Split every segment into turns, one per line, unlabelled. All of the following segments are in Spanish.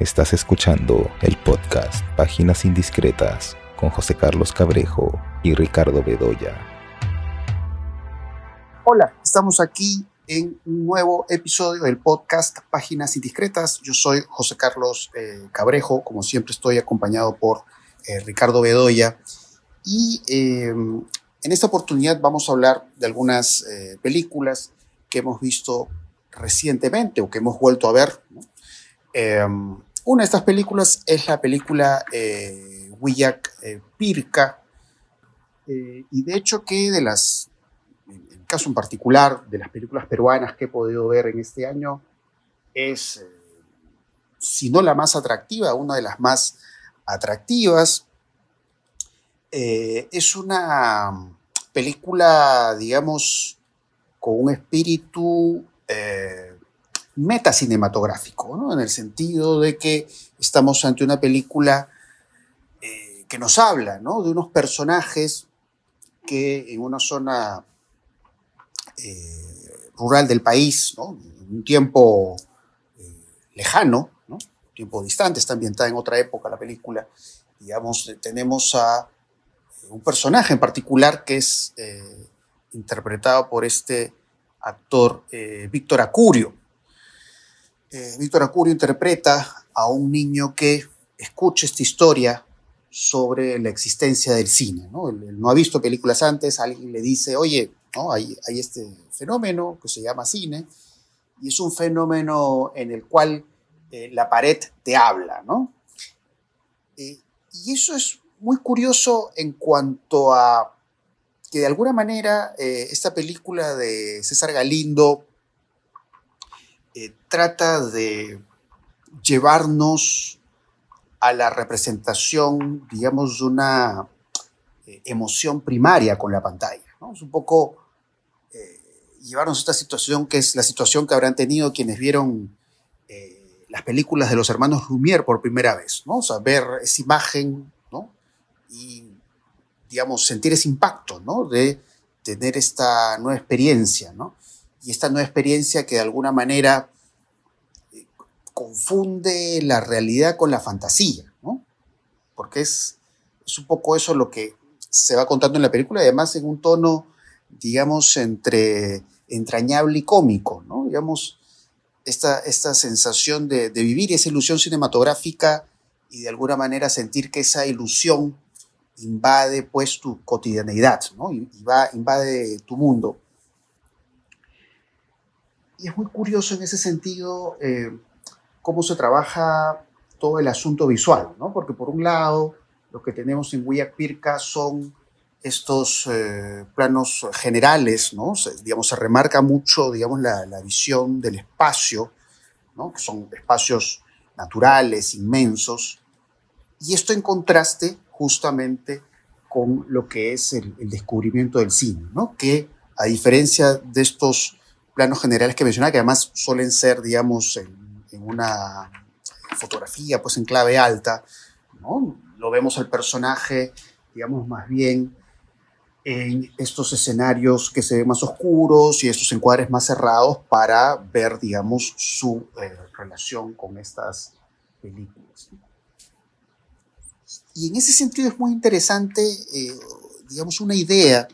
Estás escuchando el podcast Páginas Indiscretas con José Carlos Cabrejo y Ricardo Bedoya.
Hola, estamos aquí en un nuevo episodio del podcast Páginas Indiscretas. Yo soy José Carlos eh, Cabrejo, como siempre estoy acompañado por eh, Ricardo Bedoya. Y eh, en esta oportunidad vamos a hablar de algunas películas que hemos visto recientemente o que hemos vuelto a ver. Una de estas películas es la película eh, eh Pirca, eh, y de hecho que de las, en el caso en particular, de las películas peruanas que he podido ver en este año, es, eh, si no la más atractiva, una de las más atractivas. es una película, digamos, con un espíritu metacinematográfico, ¿no? en el sentido de que estamos ante una película eh, que nos habla ¿no? de unos personajes que en una zona eh, rural del país, ¿no? en un tiempo eh, lejano, ¿no? un tiempo distante, está ambientada en otra época la película, digamos, tenemos a un personaje en particular que es interpretado por este actor Víctor Acurio, eh, Víctor Acurio interpreta a un niño que escucha esta historia sobre la existencia del cine. ¿no? Ha visto películas antes, alguien le dice, oye, hay, este fenómeno que se llama cine, y es un fenómeno en el cual eh, la pared te habla. Eh, y eso es muy curioso en cuanto a que de alguna manera esta película de César Galindo eh, trata de llevarnos a la representación, digamos, de una eh, emoción primaria con la pantalla. Es un poco eh, llevarnos a esta situación que es la situación que habrán tenido quienes vieron las películas de los hermanos Lumière por primera vez, ¿no? O sea, ver esa imagen, ¿no? Y, digamos, sentir ese impacto, ¿no? De tener esta nueva experiencia, ¿no? Y esta nueva experiencia que de alguna manera eh, confunde la realidad con la fantasía, ¿no? Porque es, es un poco eso lo que se va contando en la película además en un tono, digamos, entre entrañable y cómico, ¿no? Digamos, esta, esta sensación de, vivir esa ilusión cinematográfica y de alguna manera sentir que esa ilusión invade pues tu cotidianeidad, ¿no? Y, va, invade tu mundo. Y es muy curioso en ese sentido eh, cómo se trabaja todo el asunto visual, ¿no? Porque por un lado, lo que tenemos en Huillac Pirca son estos eh, planos generales, ¿no? digamos, se remarca mucho, digamos, la, la visión del espacio, ¿no? Que son espacios naturales, inmensos. Y esto en contraste justamente con lo que es el, el descubrimiento del cine, ¿no? Que a diferencia de estos planos generales que mencionaba, que además suelen ser, digamos, en, una fotografía, pues en clave alta, ¿no? Lo vemos al personaje, digamos, más bien en estos escenarios que se ven más oscuros y estos encuadres más cerrados para ver, digamos, su eh, relación con estas películas. Y en ese sentido es muy interesante, eh, digamos, una idea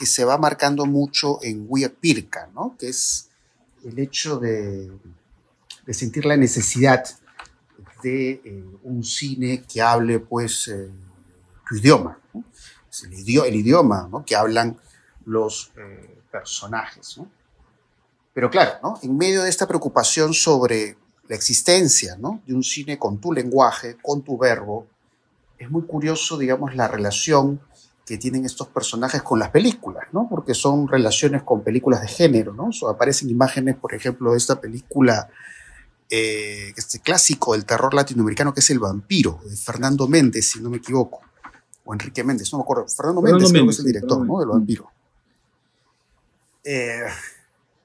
que se va marcando mucho en Pirca, ¿no? que es el hecho de, sentir la necesidad de eh, un cine que hable pues eh, tu idioma, el, idioma, que hablan los eh, personajes. Pero claro, ¿no? en medio de esta preocupación sobre la existencia de un cine con tu lenguaje, con tu verbo, es muy curioso, digamos, la relación que tienen estos personajes con las películas, ¿no? Porque son relaciones con películas de género, ¿no? aparecen imágenes, por ejemplo, de esta película, eh, este clásico del terror latinoamericano que es El vampiro, de Fernando Méndez, si no me equivoco, o Enrique Méndez, no me acuerdo. Fernando, Méndez, creo que es el director, ¿no? Del vampiro. Eh,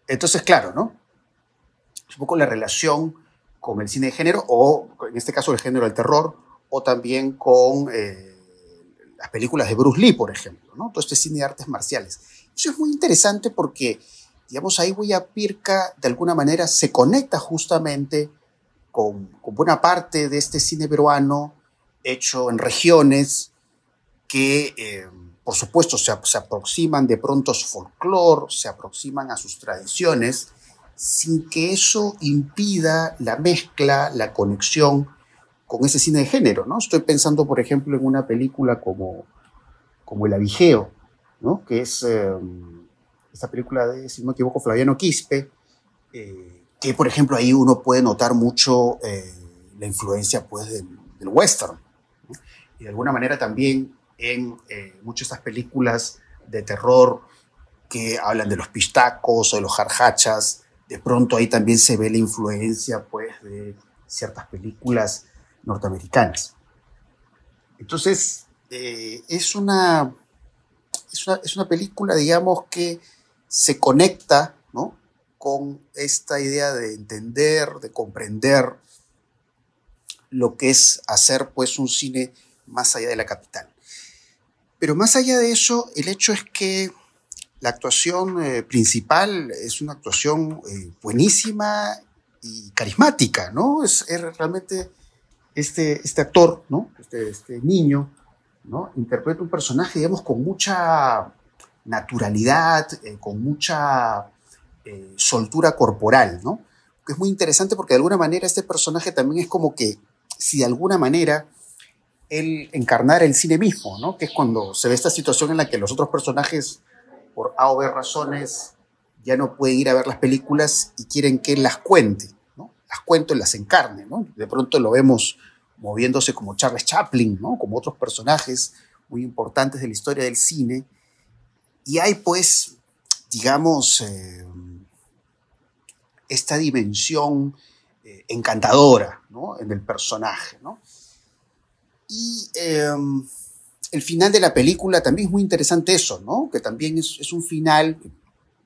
entonces, claro, ¿no? Es un poco la relación con el cine de género, o en este caso el género del terror, o también con... Eh, las películas de Bruce Lee, por ejemplo, ¿no? Todo este cine de artes marciales. Eso es muy interesante porque, digamos, ahí Huella Pirca de alguna manera se conecta justamente con, buena parte de este cine peruano hecho en regiones que, eh, por supuesto, se, se, aproximan de pronto a su folclore, se aproximan a sus tradiciones, sin que eso impida la mezcla, la conexión con ese cine de género, ¿no? Estoy pensando, por ejemplo, en una película como, como El Avigeo, ¿no? Que es eh, esta película de, si no me equivoco, Flaviano Quispe, eh, que por ejemplo ahí uno puede notar mucho eh, la influencia pues del, western. Y de alguna manera también en eh, muchas de estas películas de terror que hablan de los pistacos o de los jarjachas, de pronto ahí también se ve la influencia pues de ciertas películas norteamericanas. Entonces, es, una, es, una, es una película, digamos, que se conecta ¿no? con esta idea de entender, de comprender lo que es hacer pues un cine más allá de la capital. Pero más allá de eso, el hecho es que la actuación eh, principal es una actuación eh, buenísima y carismática, ¿no? Es, realmente este, este actor, ¿no? Este, este, niño, ¿no? Interpreta un personaje, digamos, con mucha naturalidad, eh, con mucha eh, soltura corporal, ¿no? Que es muy interesante porque de alguna manera este personaje también es como que, si de alguna manera él encarnara el cine mismo, ¿no? Que es cuando se ve esta situación en la que los otros personajes, por A o B razones, ya no pueden ir a ver las películas y quieren que él las cuente. Las cuento y las encarne, ¿no? De pronto lo vemos moviéndose como Charles Chaplin, ¿no? Como otros personajes muy importantes de la historia del cine, y hay pues, digamos, eh, esta dimensión eh, encantadora ¿no? en el personaje. Y em, el final de la película también es muy interesante eso, ¿no? que también es, un final,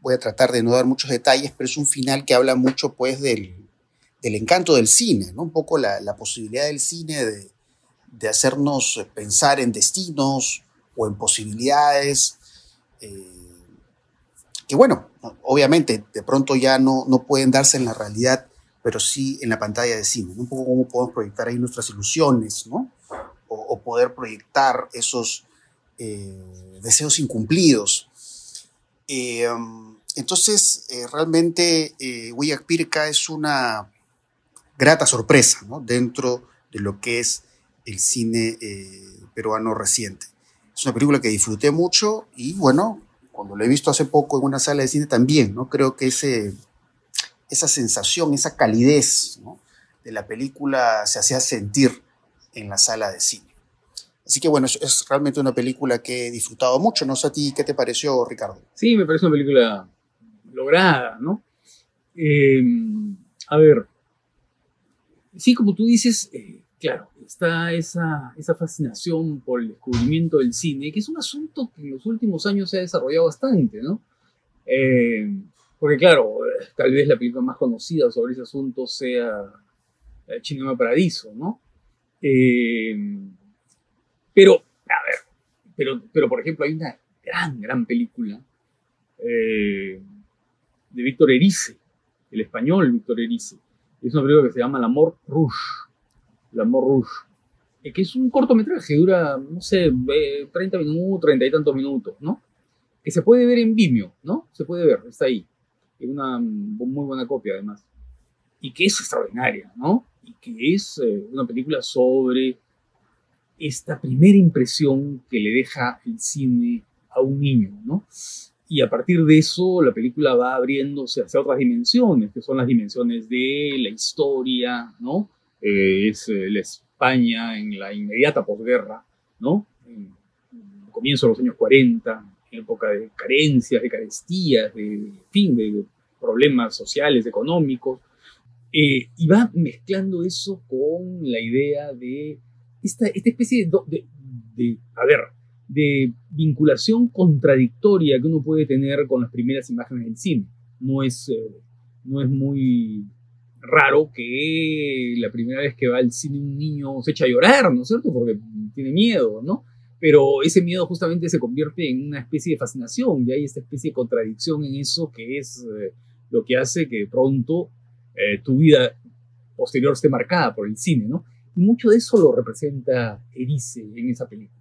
voy a tratar de no dar muchos detalles, pero es un final que habla mucho pues del, del encanto del cine, ¿no? un poco la, la posibilidad del cine de, de hacernos pensar en destinos o en posibilidades eh, que bueno, obviamente de pronto ya no, no pueden darse en la realidad, pero sí en la pantalla de cine. Un poco cómo podemos proyectar ahí nuestras ilusiones, ¿no? O, poder proyectar esos eh, deseos incumplidos. Eh, entonces, realmente Huillac Pirca es una grata sorpresa ¿no? dentro de lo que es el cine peruano reciente. Es una película que disfruté mucho y bueno, cuando lo he visto hace poco en una sala de cine también, ¿no? Creo que ese, esa sensación, esa calidez de la película se hacía sentir en la sala de cine. Así que bueno, es, realmente una película que he disfrutado mucho. No sé a ti qué te pareció, Ricardo.
Sí, me parece una película lograda, ¿no? Eh, a ver, sí, como tú dices, eh, claro, está esa, esa fascinación por el descubrimiento del cine, que es un asunto que en los últimos años se ha desarrollado bastante, ¿no? Eh, porque claro, tal vez la película más conocida sobre ese asunto sea Cinema Paradiso, ¿no? Eh, pero, a ver, pero, pero por ejemplo hay una gran, gran película eh, de Víctor Erice, el español Víctor Erice. Es una película que se llama El Amor Rouge L'Amour Rouge, eh, que es un cortometraje, dura, no sé, 30 minutos, 30 y tantos minutos, ¿no? Que se puede ver en Vimeo, ¿no? Se puede ver, está ahí. Es una muy buena copia, además. Y que es extraordinaria, ¿no? Y que es eh, una película sobre esta primera impresión que le deja el cine a un niño, ¿no? Y a partir de eso, la película va abriéndose hacia otras dimensiones, que son las dimensiones de la historia, ¿no? Eh, es eh, la España en la inmediata posguerra, ¿no? En, comienzo de los años 40, en época de carencias, de carestías, de, fin, de problemas sociales, económicos, eh, y va mezclando eso con la idea de esta, esta especie de, de, a ver, de vinculación contradictoria que uno puede tener con las primeras imágenes del cine. No es, no es muy raro que la primera vez que va al cine un niño se echa a llorar, ¿no es cierto? Porque tiene miedo, ¿no? Pero ese miedo justamente se convierte en una especie de fascinación y hay esta especie de contradicción en eso que es eh, lo que hace que pronto eh, tu vida posterior esté marcada por el cine, ¿no? Y mucho de eso lo representa Erice en esa película.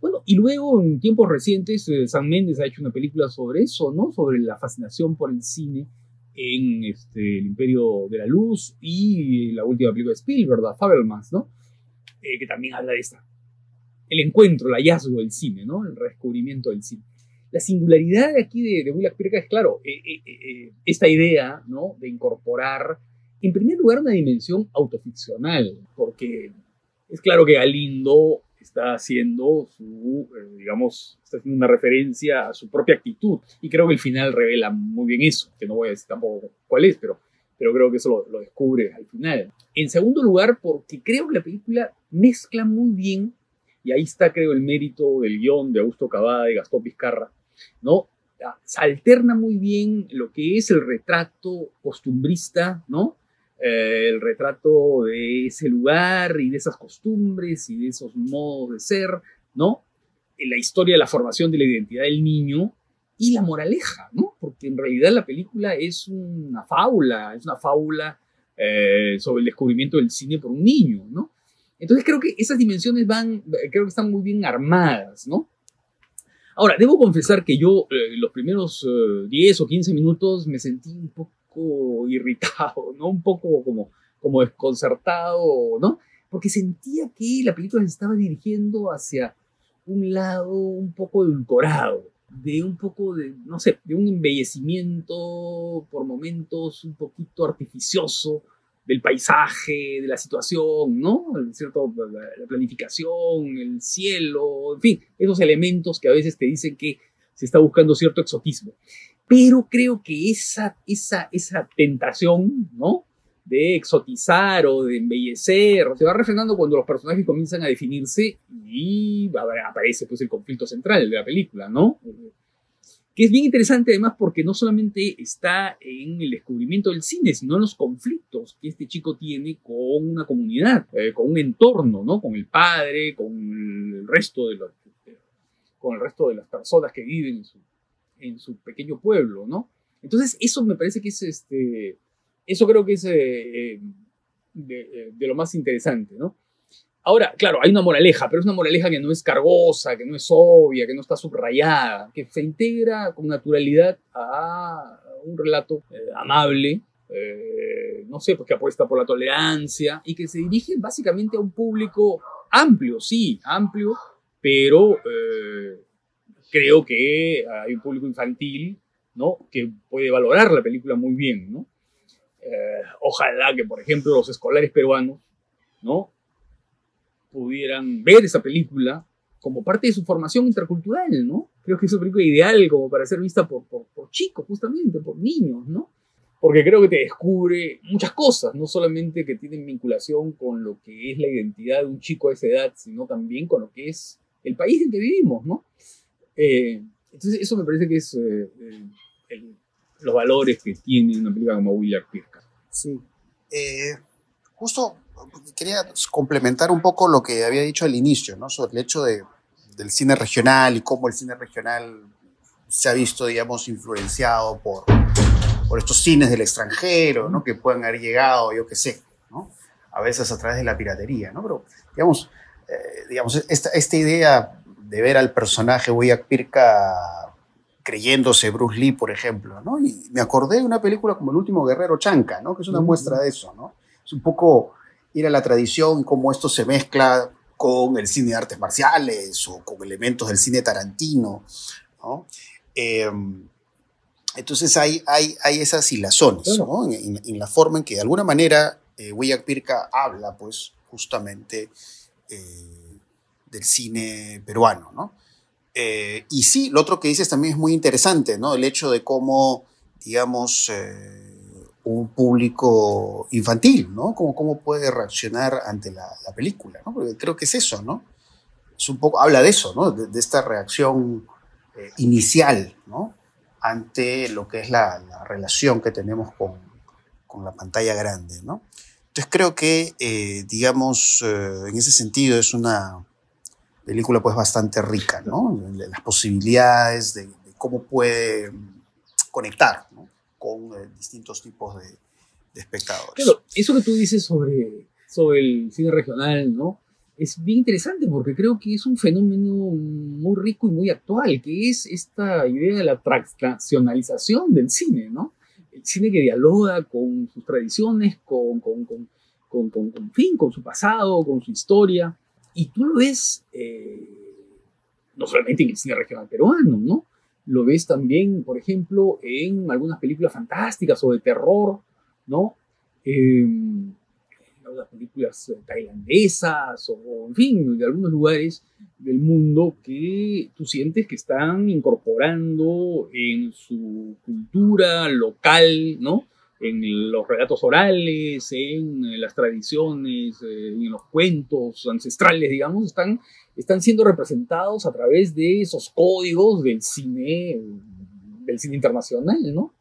Bueno, y luego en tiempos recientes, eh, San Méndez ha hecho una película sobre eso, ¿no? Sobre la fascinación por el cine en este, El Imperio de la Luz y la última película de Spielberg, ¿verdad? Fabelmans, ¿no? Eh, que también habla de esta. El encuentro, el hallazgo del cine, ¿no? El redescubrimiento del cine. La singularidad de aquí de, de Willa Pirca es, claro, eh, esta idea, ¿no? De incorporar en primer lugar, una dimensión autoficcional, porque es claro que Galindo está haciendo su, eh, digamos, está haciendo una referencia a su propia actitud. Y creo que el final revela muy bien eso, que no voy a decir tampoco cuál es, pero, pero creo que eso lo, descubre al final. En segundo lugar, porque creo que la película mezcla muy bien, y ahí está creo el mérito del guion de Augusto Cavada y Gastón Vizcarra, ¿no? Se alterna muy bien lo que es el retrato costumbrista, ¿no? Eh, el retrato de ese lugar y de esas costumbres y de esos modos de ser, ¿no? La historia de la formación de la identidad del niño y la moraleja, ¿no? Porque en realidad la película es una fábula, es una fábula eh, sobre el descubrimiento del cine por un niño, ¿no? Entonces creo que esas dimensiones van, creo que están muy bien armadas, ¿no? Ahora, debo confesar que yo eh, los primeros 10 o 15 minutos me sentí un poco irritado, ¿no? Un poco como, como desconcertado, ¿no? Porque sentía que la película se estaba dirigiendo hacia un lado un poco edulcorado, de un poco de, no sé, de un embellecimiento por momentos un poquito artificioso del paisaje, de la situación, ¿no? ¿Cierto? La planificación, el cielo, en fin, esos elementos que a veces te dicen que se está buscando cierto exotismo. Pero creo que esa, esa, esa tentación, ¿no? De exotizar o de embellecer, se va refrenando cuando los personajes comienzan a definirse y aparece pues el conflicto central de la película, ¿no? Que es bien interesante además porque no solamente está en el descubrimiento del cine, sino en los conflictos que este chico tiene con una comunidad, eh, con un entorno, ¿no? Con el padre, con el resto de los, con el resto de las personas que viven en su, en su pequeño pueblo, ¿no? Entonces, eso me parece que es, este, eso creo que es eh, eh, de, lo más interesante, ¿no? Ahora, claro, hay una moraleja, pero es una moraleja que no es cargosa, que no es obvia, que no está subrayada, que se integra con naturalidad a un relato eh, amable, no sé, pues que apuesta por la tolerancia y que se dirige básicamente a un público amplio, sí, amplio, pero creo que hay un público infantil, ¿no? Que puede valorar la película muy bien, ¿no? Eh, ojalá que, por ejemplo, los escolares peruanos, ¿no? Pudieran ver esa película como parte de su formación intercultural, ¿no? Creo que es una película ideal como para ser vista por, por, por chicos, justamente, por niños, ¿no? Porque creo que te descubre muchas cosas, no solamente que tienen vinculación con lo que es la identidad de un chico a esa edad, sino también con lo que es el país en que vivimos, ¿no? Eh, entonces, eso me parece que es eh, los valores que tiene una película como Willard Pirka.
Sí. Eh, justo quería complementar un poco lo que había dicho al inicio, ¿no? Sobre el hecho de, del cine regional y cómo el cine regional se ha visto, digamos, influenciado por, por estos cines del extranjero, ¿no? Que pueden haber llegado, yo qué sé, ¿no? A veces a través de la piratería, ¿no? Pero, digamos, digamos esta, esta idea de ver al personaje Wyatt Pirka creyéndose Bruce Lee, por ejemplo, ¿no? Y me acordé de una película como El último guerrero Chanca, ¿no? Que es una muestra de eso, ¿no? Es un poco ir a la tradición, cómo esto se mezcla con el cine de artes marciales o con elementos del cine tarantino, ¿no? Em, entonces hay, hay, hay esas hilazones, ¿no? En, la forma en que de alguna manera eh, Pirka habla, pues, justamente eh, del cine peruano, ¿no? Eh, y sí, lo otro que dices también es muy interesante, ¿no? El hecho de cómo, digamos, eh, un público infantil, ¿no? Cómo, cómo puede reaccionar ante la, película, ¿no? Creo que es eso, ¿no? Es un poco, habla de eso, ¿no? De, esta reacción eh, inicial, ¿no? Ante lo que es la, relación que tenemos con, con, la pantalla grande, ¿no? Entonces creo que, digamos, en ese sentido es una, película pues bastante rica, ¿no? Las posibilidades de, cómo puede conectar con eh, distintos tipos de, espectadores.
Claro, eso que tú dices sobre, sobre el cine regional, ¿no? Es bien interesante porque creo que es un fenómeno muy rico y muy actual, que es esta idea de la transnacionalización del cine, ¿no? El cine que dialoga con sus tradiciones, con, con, con, con, con fin, con su pasado, con su historia. Y tú lo ves eh, no solamente en el cine regional peruano, ¿no? Lo ves también, por ejemplo, en algunas películas fantásticas o de terror, ¿no? en algunas películas tailandesas o, en fin, de algunos lugares del mundo que tú sientes que están incorporando en su cultura local, ¿no? En los relatos orales, en las tradiciones, eh, en los cuentos ancestrales, digamos, están están siendo representados a través de esos códigos del cine, del cine internacional, ¿no?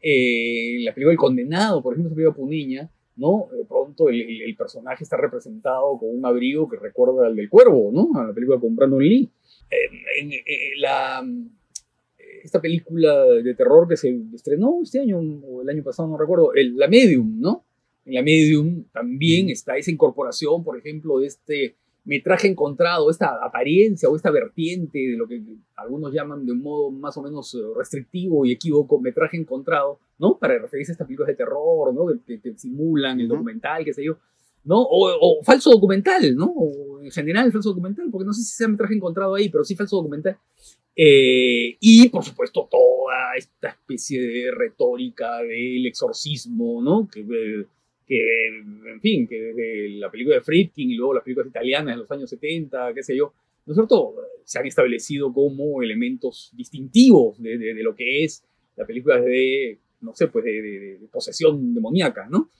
Eh, la película El Condenado, por ejemplo, esa película Puniña, ¿no? De pronto el, personaje está representado con un abrigo que recuerda al del cuervo, ¿no? A la película con Brandon Lee. en, la, esta película de terror que se estrenó este año o el año pasado, no recuerdo, el, La Medium, ¿no? En La Medium también está esa incorporación, por ejemplo, de este metraje encontrado, esta apariencia o esta vertiente de lo que algunos llaman de un modo más o menos eh, restrictivo y equívoco, metraje encontrado, ¿no? Para referirse a estas películas de terror, ¿no? Que, simulan el documental, qué sé yo, ¿no? O, falso documental, ¿no? O en general falso documental, porque no sé si sea metraje encontrado ahí, pero sí falso documental. Eh, y, por supuesto, toda esta especie de retórica del exorcismo, ¿no? Que... Que, en fin, que desde la película de Friedkin y luego las películas italianas de los años 70, qué sé yo, ¿no es cierto? Se han establecido como elementos distintivos de, de, lo que es la película de, no sé, pues de, posesión demoníaca, ¿no?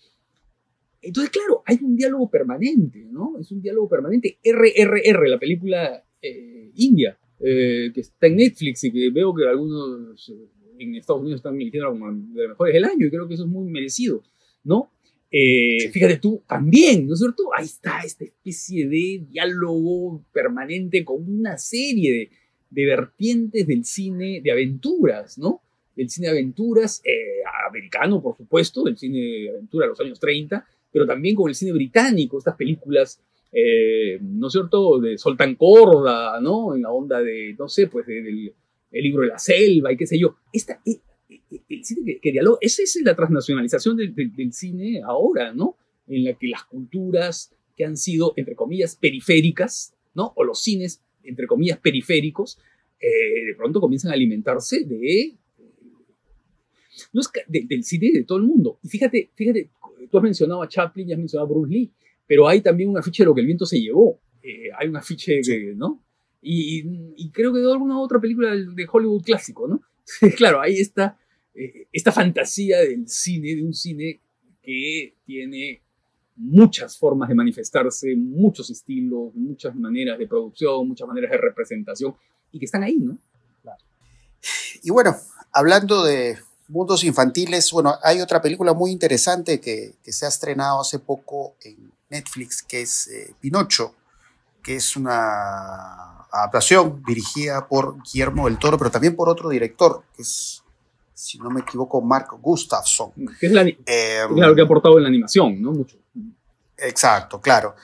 Entonces, claro, hay un diálogo permanente, ¿no? Es un diálogo permanente. RRR, la película eh, india, eh, que está en Netflix y que veo que algunos eh, en Estados Unidos están eligiendo como de las mejores del año y creo que eso es muy merecido, ¿no? Eh, fíjate tú, también, ¿no es cierto? Ahí está esta especie de diálogo permanente con una serie de, vertientes del cine de aventuras, ¿no? Del cine de aventuras eh, americano, por supuesto, del cine de aventura de los años 30, pero también con el cine británico, estas películas, eh, ¿no es cierto?, de Soltan Corda, ¿no? En la onda de, no sé, pues del el libro de la selva y qué sé yo. Esta, el cine que, dialoga, esa es la transnacionalización del, cine ahora, ¿no? En la que las culturas que han sido, entre comillas, periféricas, ¿no? O los cines, entre comillas, periféricos, eh, de pronto comienzan a alimentarse de... No es del cine de todo el mundo. Y fíjate, fíjate, tú has mencionado a Chaplin y has mencionado a Bruce Lee, pero hay también un afiche de lo que el viento se llevó. Eh, hay un afiche, ¿no? Y, creo que de alguna otra película de Hollywood clásico, ¿no? claro, ahí está eh, esta fantasía del cine, de un cine que tiene muchas formas de manifestarse, muchos estilos, muchas maneras de producción, muchas maneras de representación, y que están ahí, ¿no?
Y bueno, hablando de mundos infantiles, bueno, hay otra película muy interesante que, se ha estrenado hace poco en Netflix, que es eh, Pinocho, que es una adaptación dirigida por Guillermo del Toro, pero también por otro director, que es si no me equivoco, Mark Gustafsson.
Que es la, em, claro, que ha aportado en la animación, ¿no? Mucho.
Exacto, claro.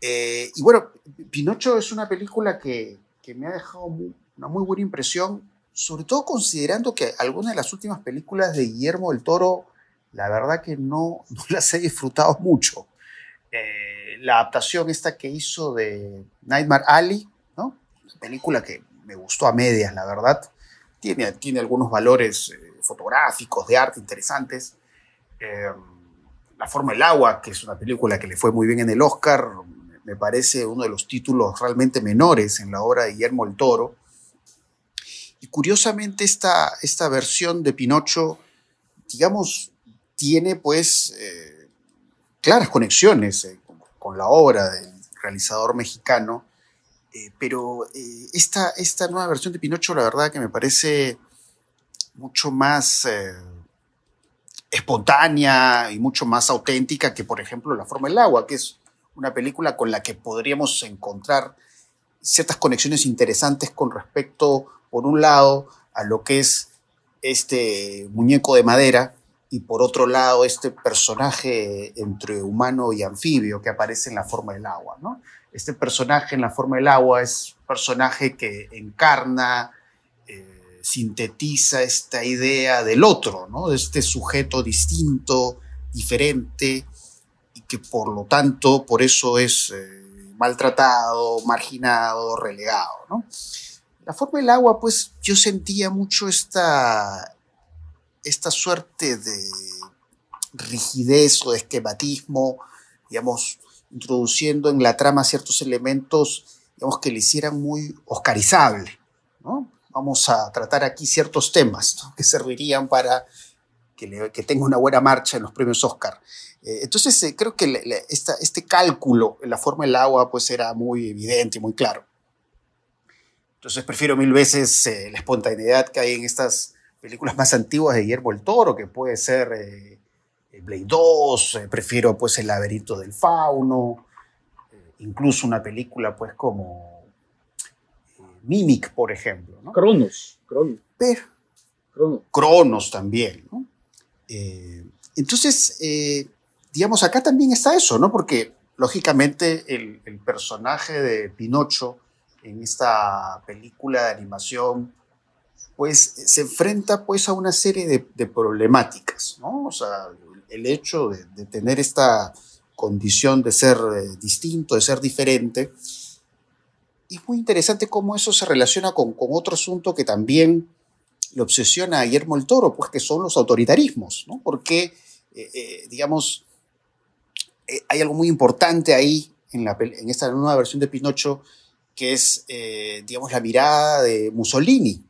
Eh, y bueno, Pinocho es una película que, que me ha dejado una muy buena impresión, sobre todo considerando que algunas de las últimas películas de Guillermo del Toro, la verdad que no, no las he disfrutado mucho. Eh, la adaptación esta que hizo de Nightmare Alley, ¿no? Una película que me gustó a medias, la verdad. Tiene, tiene algunos valores eh, fotográficos, de arte interesantes. Eh, la forma del agua, que es una película que le fue muy bien en el Oscar, me parece uno de los títulos realmente menores en la obra de Guillermo el Toro. Y curiosamente esta, esta versión de Pinocho, digamos, tiene pues eh, claras conexiones eh, con, la obra del realizador mexicano, pero esta, esta nueva versión de Pinocho, la verdad que me parece mucho más eh, espontánea y mucho más auténtica que, por ejemplo, La forma del agua, que es una película con la que podríamos encontrar ciertas conexiones interesantes con respecto, por un lado, a lo que es este muñeco de madera y por otro lado este personaje entre humano y anfibio que aparece en la forma del agua. ¿no? Este personaje en la forma del agua es un personaje que encarna, eh, sintetiza esta idea del otro, ¿no? de este sujeto distinto, diferente, y que por lo tanto por eso es eh, maltratado, marginado, relegado. ¿no? La forma del agua, pues yo sentía mucho esta, esta suerte de rigidez o de esquematismo, digamos, introduciendo en la trama ciertos elementos, digamos, que le hicieran muy oscarizable, ¿no? Vamos a tratar aquí ciertos temas que servirían para que, que, tenga una buena marcha en los premios Oscar. Eh, entonces, eh, creo que este cálculo en la forma del agua, pues era muy evidente y muy claro. Entonces prefiero mil veces eh, la espontaneidad que hay en estas películas más antiguas de Guillermo el Toro, que puede ser eh, Blade 2, eh, prefiero pues El laberinto del fauno, incluso una película pues como Mimic, por ejemplo. ¿no?
Cronos, Cronos.
Pero, Cronos. Cronos también, ¿no? entonces, digamos, acá también está eso, ¿no? Porque lógicamente el, el personaje de Pinocho en esta película de animación, pues se enfrenta pues a una serie de, problemáticas, ¿no? O sea, el hecho de, tener esta condición de ser eh, distinto, de ser diferente, y es muy interesante cómo eso se relaciona con, con otro asunto que también le obsesiona a Guillermo el Toro, pues que son los autoritarismos, ¿no? Porque, eh, eh, digamos, hay algo muy importante ahí en, esta nueva versión de Pinocho, que es, digamos, la mirada de Mussolini,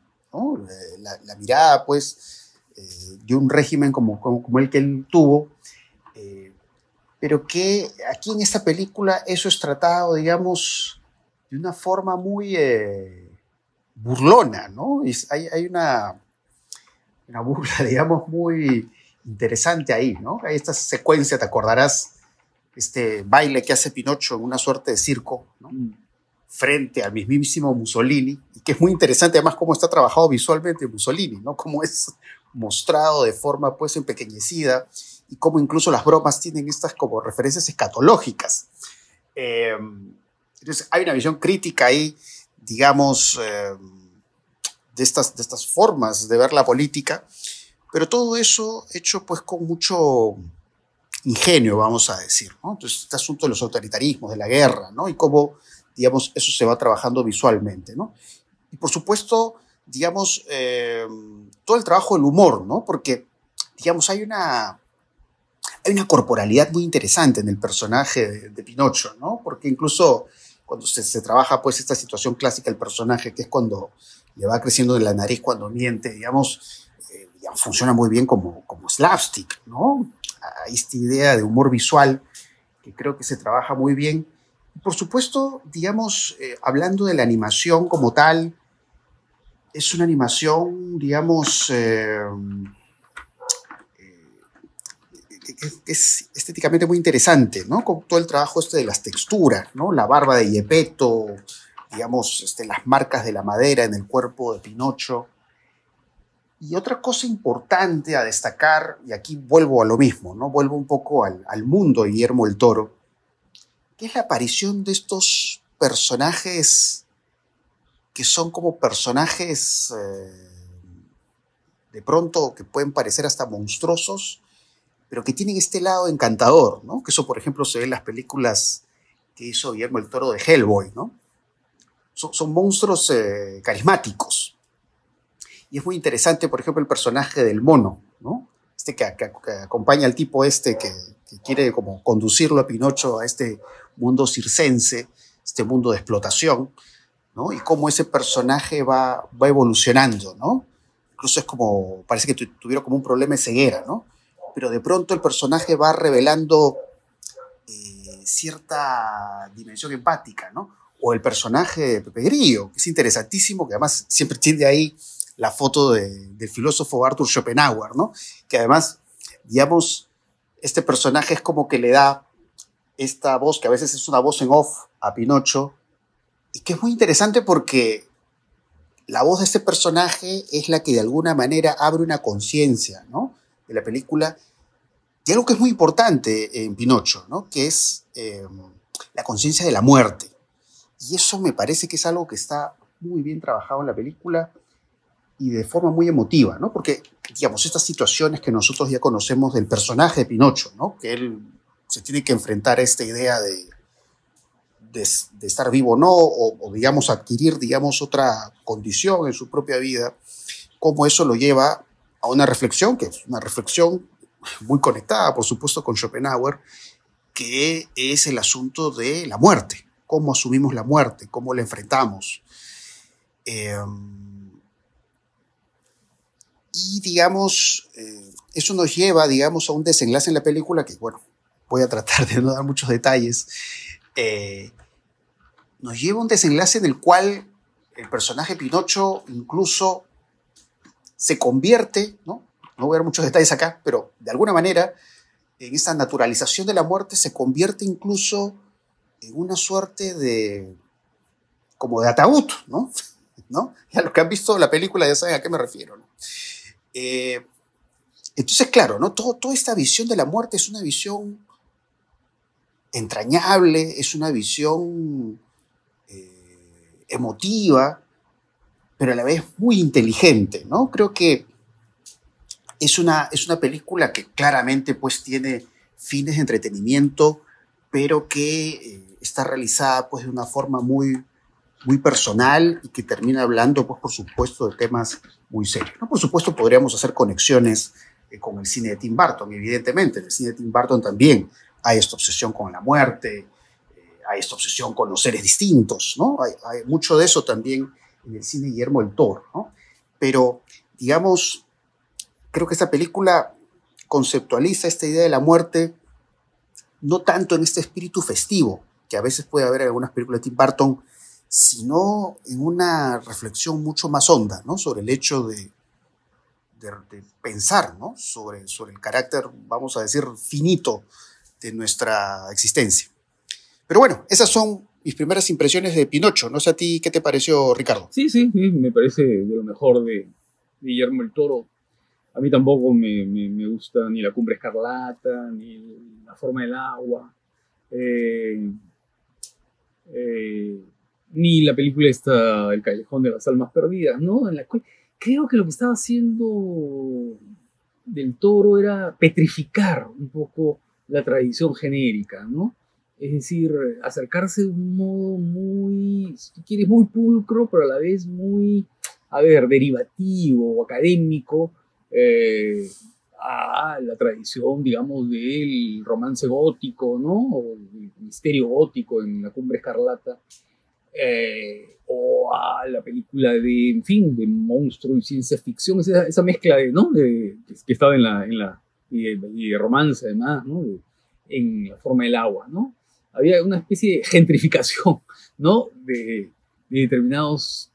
la, mirada, pues, eh, de un régimen como, como, el que él tuvo, eh, pero que aquí en esta película eso es tratado, digamos, de una forma muy burlona, ¿no? hay, hay una, una burla, digamos, muy interesante ahí, ¿no? Hay esta secuencia, te acordarás, este baile que hace Pinocho en una suerte de circo, ¿no? Frente al mismísimo Mussolini, y que es muy interesante además cómo está trabajado visualmente Mussolini, ¿no? Cómo es mostrado de forma pues empequeñecida y cómo incluso las bromas tienen estas como referencias escatológicas. Em, entonces hay una visión crítica ahí, digamos, em, de, estas, de estas formas de ver la política, pero todo eso hecho pues con mucho ingenio, vamos a decir. Entonces este asunto de los autoritarismos, de la guerra, ¿no? Y cómo digamos, eso se va trabajando visualmente, ¿no? Y por supuesto, digamos, eh, todo el trabajo del humor, ¿no? Porque, digamos, hay una, hay una corporalidad muy interesante en el personaje de, Pinocho, ¿no? Porque incluso cuando se, se, trabaja, pues, esta situación clásica del personaje, que es cuando le va creciendo de la nariz cuando miente, digamos, eh, funciona muy bien como, como slapstick, ¿no? Hay esta idea de humor visual que creo que se trabaja muy bien por supuesto, digamos, eh, hablando de la animación como tal, es una animación, digamos, eh, eh, estéticamente muy interesante, ¿no? Con todo el trabajo este de las texturas, ¿no? La barba de Yepeto, digamos, este, las marcas de la madera en el cuerpo de Pinocho. Y otra cosa importante a destacar, y aquí vuelvo a lo mismo, ¿no? Vuelvo un poco al, al mundo de Guillermo el Toro, que es la aparición de estos personajes que son como personajes eh, de pronto que pueden parecer hasta monstruosos, pero que tienen este lado encantador, ¿no? Que eso, por ejemplo, se ve en las películas que hizo Guillermo el Toro de Hellboy, ¿no? Son, monstruos eh, carismáticos. Y es muy interesante, por ejemplo, el personaje del mono, ¿no? Este que, acompaña al tipo este que, que quiere como conducirlo a Pinocho a este mundo circense, este mundo de explotación, ¿no? Y cómo ese personaje va, va evolucionando, ¿no? Incluso es como, parece que tuviera como un problema de ceguera, ¿no? Pero de pronto el personaje va revelando eh, cierta dimensión empática, ¿no? O el personaje de Pepe Grillo, que es interesantísimo, que además siempre tiene ahí la foto del filósofo Arthur Schopenhauer, ¿no? Que además, digamos, este personaje es como que le da esta voz, que a veces es una voz en off a Pinocho, y que es muy interesante porque la voz de este personaje es la que de alguna manera abre una conciencia, ¿no? de la película, y algo que es muy importante en Pinocho, ¿no? que es eh, la conciencia de la muerte. Y eso me parece que es algo que está muy bien trabajado en la película y de forma muy emotiva, ¿no? Porque, digamos, estas situaciones que nosotros ya conocemos del personaje de Pinocho, ¿no? Que él tiene que enfrentar a esta idea de, de, estar vivo o no, o, digamos, adquirir, digamos, otra condición en su propia vida, cómo eso lo lleva a una reflexión, que es una reflexión muy conectada, por supuesto, con Schopenhauer, que es el asunto de la muerte, cómo asumimos la muerte, cómo la enfrentamos. Em, y digamos, eh, eso nos lleva, digamos, a un desenlace en la película que, bueno, voy a tratar de no dar muchos detalles. Eh, nos lleva a un desenlace en el cual el personaje Pinocho incluso se convierte, ¿no? No voy a dar muchos detalles acá, pero de alguna manera, en esta naturalización de la muerte se convierte incluso en una suerte de, como de ataúd, ¿no? ¿No? Ya los que han visto la película ya saben a qué me refiero. Eh, entonces, claro, ¿no? Todo, toda esta visión de la muerte es una visión entrañable, es una visión eh, emotiva, pero a la vez muy inteligente, ¿no? Creo que es una, es una película que claramente pues tiene fines de entretenimiento, pero que eh, está realizada pues de una forma muy, muy personal y que termina hablando pues por supuesto de temas muy serios. ¿no? Por supuesto podríamos hacer conexiones eh, con el cine de Tim Burton, evidentemente, en el cine de Tim Burton también hay esta obsesión con la muerte, eh, hay esta obsesión con los seres distintos, ¿no? Hay, mucho de eso también en el cine Guillermo el Toro, ¿no? Pero, digamos, creo que esta película conceptualiza esta idea de la muerte no tanto en este espíritu festivo que a veces puede haber en algunas películas de Tim Burton, sino en una reflexión mucho más honda, ¿no? Sobre el hecho de, de, de pensar, ¿no? Sobre, sobre el carácter, vamos a decir, finito de nuestra existencia. Pero bueno, esas son mis primeras impresiones de Pinocho. No sé a ti qué te pareció, Ricardo.
Sí, sí, me parece de lo mejor de Guillermo el Toro. A mí tampoco me, me, me gusta ni la cumbre escarlata, ni la forma del agua, eh, eh, ni la película esta, El Callejón de las Almas Perdidas, ¿no? En la cual creo que lo que estaba haciendo del Toro era petrificar un poco la tradición genérica, ¿no? Es decir, acercarse de un modo muy, si tú quieres, muy pulcro, pero a la vez muy, a ver, derivativo o académico eh, a la tradición, digamos, del romance gótico, ¿no? O el misterio gótico en La Cumbre Escarlata. Eh, o a la película de, en fin, de monstruo y ciencia ficción, esa, esa mezcla de, ¿no? De, que estaba en la, en la y de, y romance además, ¿no? En la forma del agua, ¿no? Había una especie de gentrificación, ¿no? De, de determinados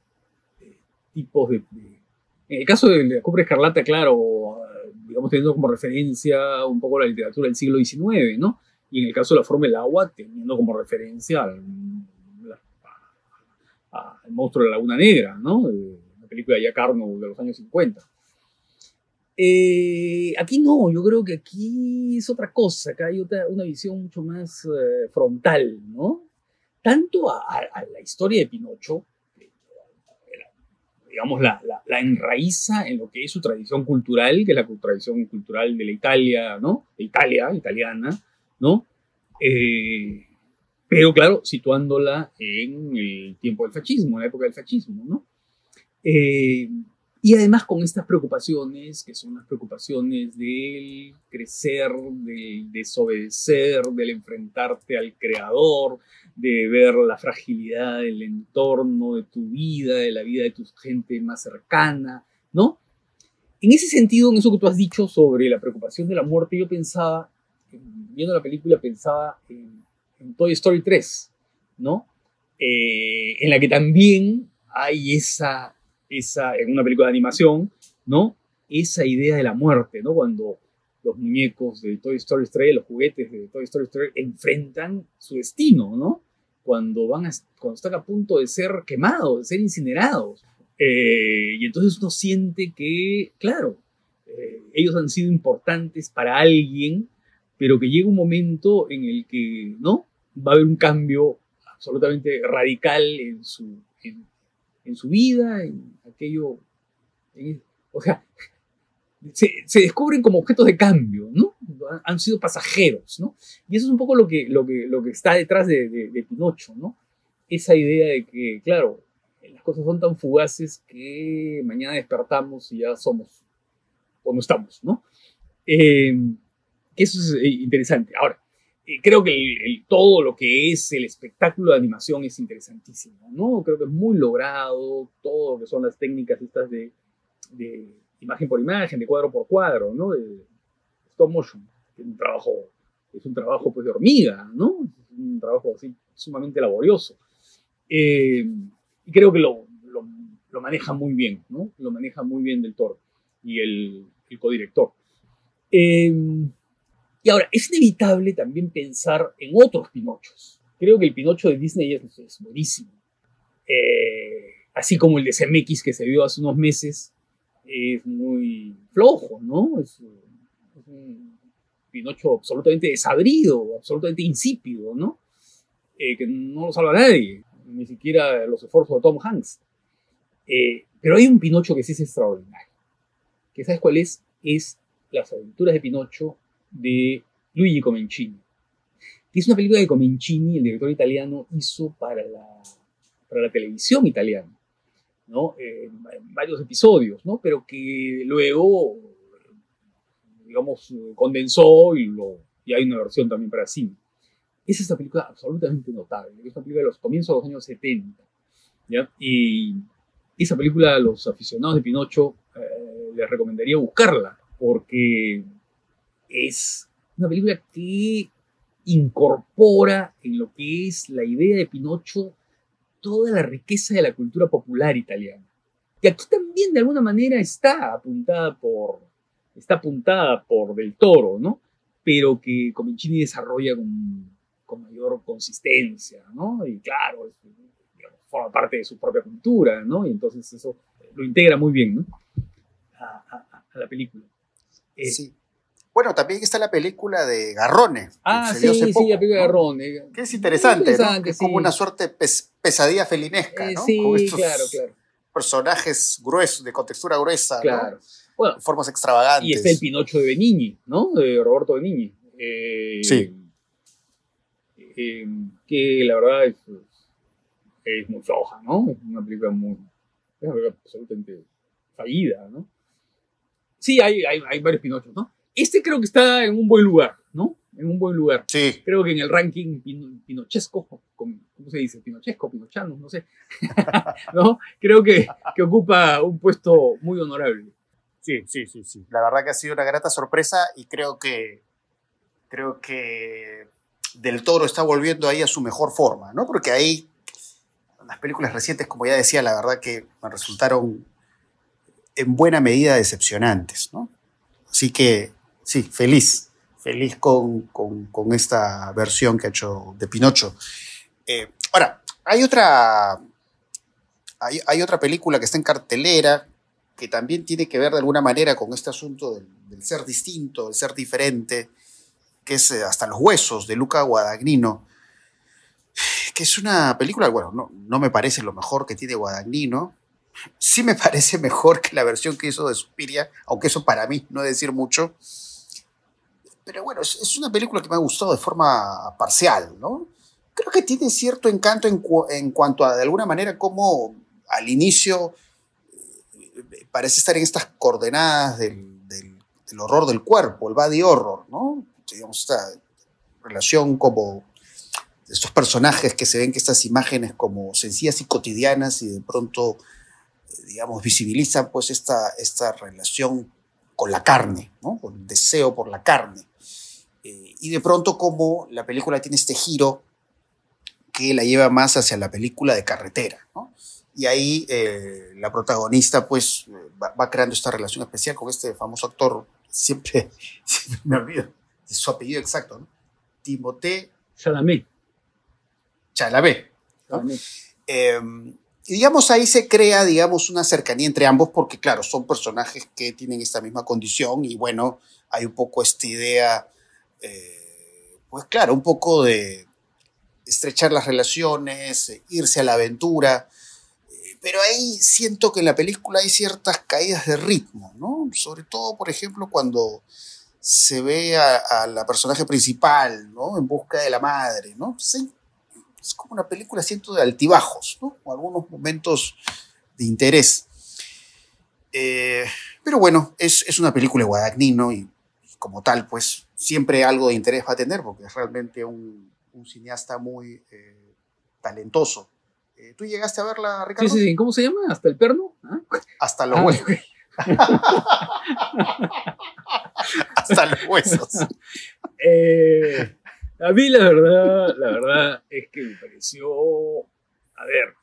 eh, tipos de, En el caso de la Cumbre Escarlata, claro, digamos teniendo como referencia un poco la literatura del siglo XIX, ¿no? Y en el caso de la forma del agua, teniendo como referencia al, al monstruo de la Laguna Negra, ¿no? La película de Jack Arnold de los años 50. Eh, aquí no, yo creo que aquí es otra cosa, acá hay otra, una visión mucho más eh, frontal, ¿no? Tanto a, a, la historia de Pinocho, que, digamos, la, la, la, enraiza en lo que es su tradición cultural, que es la tradición cultural de la Italia, ¿no? De Italia, italiana, ¿no? Eh, pero claro, situándola en el tiempo del fascismo, en la época del fascismo, ¿no? Y además con estas preocupaciones, que son las preocupaciones del crecer, del desobedecer, del enfrentarte al creador, de ver la fragilidad del entorno, de tu vida, de la vida de tu gente más cercana, ¿no? En ese sentido, en eso que tú has dicho sobre la preocupación de la muerte, yo pensaba, viendo la película, pensaba en, en Toy Story 3, ¿no? Eh, en la que también hay esa esa, en una película de animación, ¿no? Esa idea de la muerte, ¿no? Cuando los muñecos de Toy Story 3, los juguetes de Toy Story 3 enfrentan su destino, ¿no? Cuando, van a, cuando están a punto de ser quemados, de ser incinerados. Eh, y entonces uno siente que, claro, eh, ellos han sido importantes para alguien, pero que llega un momento en el que, ¿no? Va a haber un cambio absolutamente radical en su, en, su vida, en aquello, o sea, se, descubren como objetos de cambio, ¿no? Han sido pasajeros, ¿no? Y eso es un poco lo que, lo que, lo que está detrás de, de Pinocho, ¿no? Esa idea de que, claro, las cosas son tan fugaces que mañana despertamos y ya somos o no estamos, ¿no? Eh, eso es eh, interesante. Ahora, eh, creo que todo lo que es el espectáculo de animación es interesantísimo, ¿no? Creo que es muy logrado, todo lo que son las técnicas estas de, imagen por imagen, de cuadro por cuadro, ¿no? De stop motion, es un trabajo, es un trabajo pues de hormiga, ¿no? Es un trabajo así sumamente laborioso. y creo que lo, lo, maneja muy bien, ¿no? Lo maneja muy bien del Toro y el, el codirector. Em, y ahora, es inevitable también pensar en otros Pinochos. Creo que el Pinocho de Disney es, buenísimo. Eh, así como el de CMX que se vio hace unos meses, es muy flojo, ¿no? Es, un Pinocho absolutamente desabrido, absolutamente insípido, ¿no? Eh, que no lo salva nadie, ni siquiera los esfuerzos de Tom Hanks. Eh, pero hay un Pinocho que sí es extraordinario que ¿sabes cuál es? Es Las aventuras de Pinocho de Luigi Comencini. Que es una película que Comencini, el director italiano, hizo para la, para la televisión italiana. ¿no? en varios episodios, ¿no? pero que luego, digamos, condensó y, lo, y hay una versión también para cine. Es esta película absolutamente notable, es una película de los comienzos de los años 70. ¿ya? Y esa película, los aficionados de Pinocho eh, les recomendaría buscarla, porque es una película que incorpora en lo que es la idea de Pinocho toda la riqueza de la cultura popular italiana. Y aquí también de alguna manera está apuntada por, está apuntada por Del Toro, ¿no? Pero que Comincini desarrolla con, con mayor consistencia, ¿no? Y claro, forma parte de su propia cultura, ¿no? Y entonces eso lo integra muy bien, ¿no? a, la película.
Eh, sí. Bueno, también está la película de Garrone.
Ah, sí, sí, la película de Garrone.
Que es interesante, ¿no? es como una suerte pesadilla felinesca,
eh, ¿no? Sí, claro, claro.
Personajes gruesos, de contextura gruesa,
claro.
Bueno, formas extravagantes.
Y está el Pinocho de Benigni, ¿no? De Roberto Benigni. Eh,
sí.
que la verdad es, es, muy floja, ¿no? Es una película muy. Es una película absolutamente fallida, ¿no? Sí, hay, hay, varios Pinochos, ¿no? Este creo que está en un buen lugar, ¿no? En un buen lugar.
Sí.
Creo que en el ranking pinochesco, ¿cómo se dice? Pinochesco, pinochano, no sé. ¿No? Creo que, que ocupa un puesto muy honorable.
Sí, sí, sí, sí. La verdad que ha sido una grata sorpresa y creo que creo que Del Toro está volviendo ahí a su mejor forma, ¿no? Porque ahí las películas recientes, como ya decía, la verdad que me resultaron en buena medida decepcionantes. ¿no? Así que sí, feliz, feliz con, con, esta versión que ha hecho de Pinocho. Eh, ahora, hay otra, hay, hay, otra película que está en cartelera que también tiene que ver de alguna manera con este asunto del, ser distinto, del ser diferente, que es eh, Hasta los Huesos, de Luca Guadagnino, que es una película, bueno, no, no me parece lo mejor que tiene Guadagnino, sí me parece mejor que la versión que hizo de Suspiria, aunque eso para mí no es decir mucho. Pero bueno, es, una película que me ha gustado de forma parcial, ¿no? Creo que tiene cierto encanto en, cuanto a, de alguna manera, cómo al inicio eh, parece estar en estas coordenadas del, horror del cuerpo, el body horror, ¿no? Digamos, esta relación como estos personajes que se ven que estas imágenes como sencillas y cotidianas y de pronto digamos, visibilizan pues esta, esta relación con la carne, ¿no? con el deseo por la carne. Eh, y de pronto como la película tiene este giro que la lleva más hacia la película de carretera. ¿no? Y ahí eh, la protagonista pues va, creando esta relación especial con este famoso actor, siempre, me olvido de su apellido exacto, ¿no? Timothée
Chalamet.
Chalamet. Em, y digamos, ahí se crea, digamos, una cercanía entre ambos porque, claro, son personajes que tienen esta misma condición y bueno, hay un poco esta idea, eh, pues claro, un poco de estrechar las relaciones, irse a la aventura. Pero ahí siento que en la película hay ciertas caídas de ritmo, ¿no? Sobre todo, por ejemplo, cuando se ve a, la personaje principal, ¿no? En busca de la madre, ¿no? es como una película, siento, de altibajos, ¿no? Algunos momentos de interés. Eh, pero bueno, es, es, una película de Guadagnino y, como tal, pues siempre algo de interés va a tener porque es realmente un, un cineasta muy eh, talentoso. Eh, ¿Tú llegaste a verla, Ricardo?
Sí, sí, sí. ¿Cómo se llama? ¿Hasta el perno? ¿Ah?
Hasta los ah, huesos. Hasta los huesos.
Eh, a mí la verdad, la verdad es que me pareció, a ver,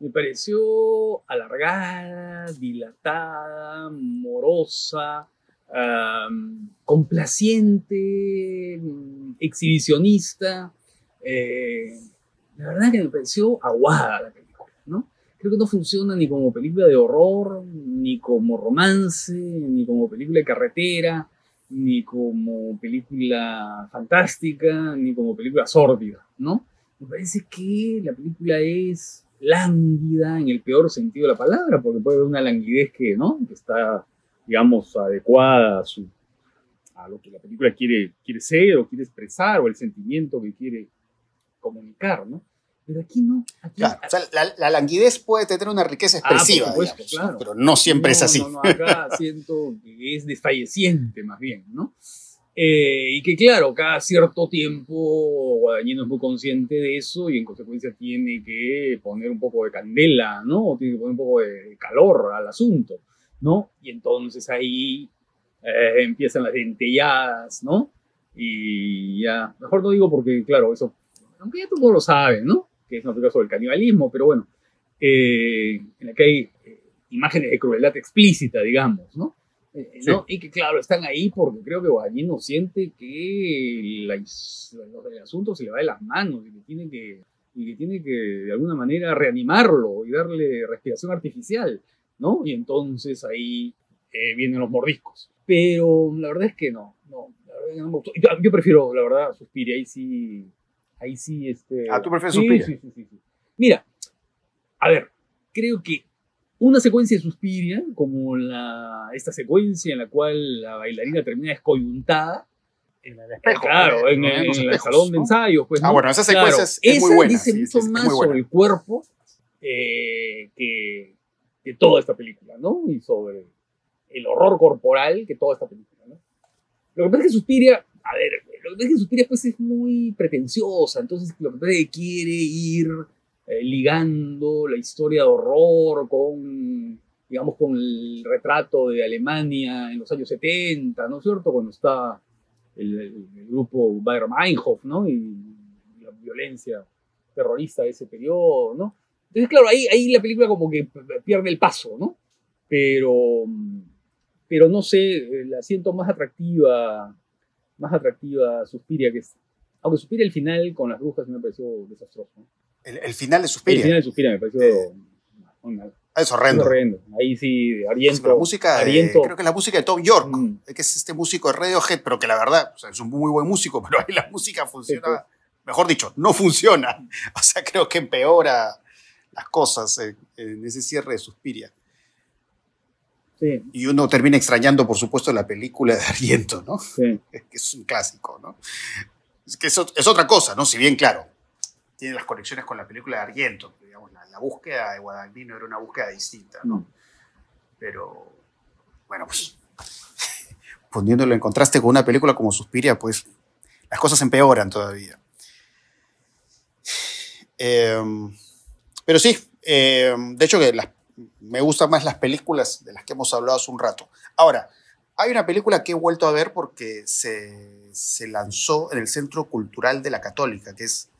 me pareció alargada, dilatada, morosa, complaciente, exhibicionista. Eh, la verdad que me pareció aguada la película, ¿no? Creo que no funciona ni como película de horror, ni como romance, ni como película de carretera, ni como película fantástica, ni como película sórdida, ¿no? Me parece que la película es lánguida en el peor sentido de la palabra, porque puede haber una languidez que, ¿no? que está, digamos, adecuada a, su, a lo que la película quiere, quiere ser o quiere expresar, o el sentimiento que quiere comunicar, ¿no? Pero aquí no.
claro, o sea, la, languidez puede tener una riqueza ah, expresiva, pero no siempre es así.
No, no, acá siento que es desfalleciente más bien, ¿no? Eh, y que claro, cada cierto tiempo Guadagnino es muy consciente de eso y en consecuencia tiene que poner un poco de candela, ¿no? tiene que poner un poco de calor al asunto, ¿no? Y entonces ahí eh, empiezan las dentelladas, ¿no? Y ya, mejor no digo porque, claro, eso aunque ya todo mundo lo sabe, ¿no? Que es una película sobre el canibalismo, pero bueno, eh, en la que hay eh, imágenes de crueldad explícita, digamos, ¿no? Eh, ¿no? Y que claro, están ahí porque creo que Guadagnino siente que el asunto se le va de las manos y que tiene que, y que, tiene que de alguna manera reanimarlo y darle respiración artificial, ¿no? Y entonces ahí vienen los mordiscos. Pero la verdad es que no, no, la verdad no me gustó. Yo, yo prefiero, la verdad, Suspiria, ahí sí Ahí sí, este.
Ah, tú prefieres
Suspiria. Sí, sí, sí, sí. Mira, a ver, creo que una secuencia de Suspiria, como la, esta secuencia en la cual la bailarina termina descoyuntada,
en el espejo.
Claro, en, el salón de ensayos. Pues,
ah, bueno, esa secuencia es, muy buena.
dice mucho más sobre el cuerpo eh, que, que, toda esta película, ¿no? Y sobre el horror corporal que toda esta película, ¿no? Lo que pasa es que Suspiria, a ver, lo que Suspiria pues es muy pretenciosa, entonces lo que quiere ir eh, ligando la historia de horror con, digamos, con el retrato de Alemania en los años 70, ¿no es cierto? Cuando está el, grupo Bayer Meinhof, ¿no? Y la violencia terrorista de ese periodo, ¿no? Entonces, claro, ahí, ahí la película como que pierde el paso, ¿no? Pero, pero no sé, la siento más atractiva más atractiva Suspiria, que es, aunque Suspiria el final con las brujas me pareció desastroso.
El, final de Suspiria.
El final de Suspiria me pareció...
Eh, es horrendo.
horrendo. Ahí sí, Ariento. la
música creo que es la música de Tom York, mm. que es este músico de Radiohead, pero que la verdad, es un muy buen músico, pero ahí la música funciona, pues. mejor dicho, no funciona. O sea, creo que empeora las cosas en ese cierre de Suspiria. Y uno termina extrañando, por supuesto, la película de Ariento, ¿no? Sí. Que es un clásico, ¿no? Es que es, otra cosa, ¿no? Si bien, claro, tiene las conexiones con la película de Ariento, digamos, la, búsqueda de Guadagnino era una búsqueda distinta, ¿no? Mm. Pero, bueno, pues, poniéndolo en contraste con una película como Suspiria, pues, las cosas empeoran todavía. Em, pero sí, em, de hecho que me gustan más las películas de las que hemos hablado hace un rato. Ahora, hay una película que he vuelto a ver porque se, lanzó en el Centro Cultural de la Católica, que es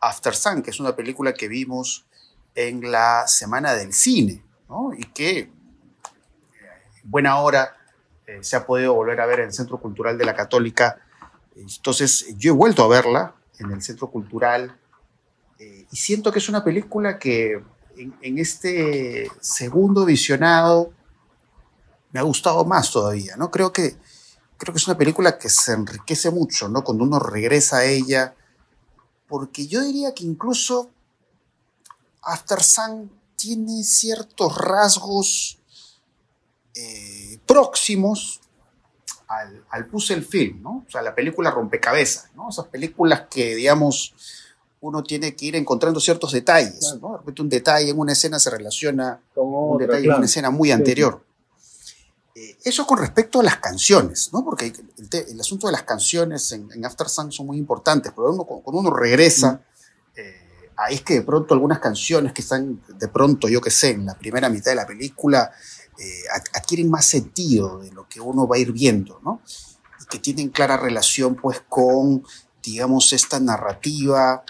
After Sun, que es una película que vimos en la Semana del Cine, ¿no? y que en buena hora eh, se ha podido volver a ver en el Centro Cultural de la Católica. Entonces, yo he vuelto a verla en el Centro Cultural eh, y siento que es una película que en, este segundo visionado me ha gustado más todavía, ¿no? Creo que, creo que es una película que se enriquece mucho, ¿no? Cuando uno regresa a ella, porque yo diría que incluso After Sun tiene ciertos rasgos eh, próximos al, al, puzzle film, ¿no? O sea, la película rompecabezas, ¿no? Esas películas que, digamos, uno tiene que ir encontrando ciertos detalles, ¿no? De repente un detalle en una escena se relaciona con un detalle en una escena muy anterior. Eh, eso con respecto a las canciones, ¿no? Porque el, asunto de las canciones en, After Sun son muy importantes, pero uno, cuando uno regresa, mm. eh, ahí es que de pronto algunas canciones que están de pronto, yo qué sé, en la primera mitad de la película, eh, adquieren más sentido de lo que uno va a ir viendo, ¿no? Y que tienen clara relación, pues, con, digamos, esta narrativa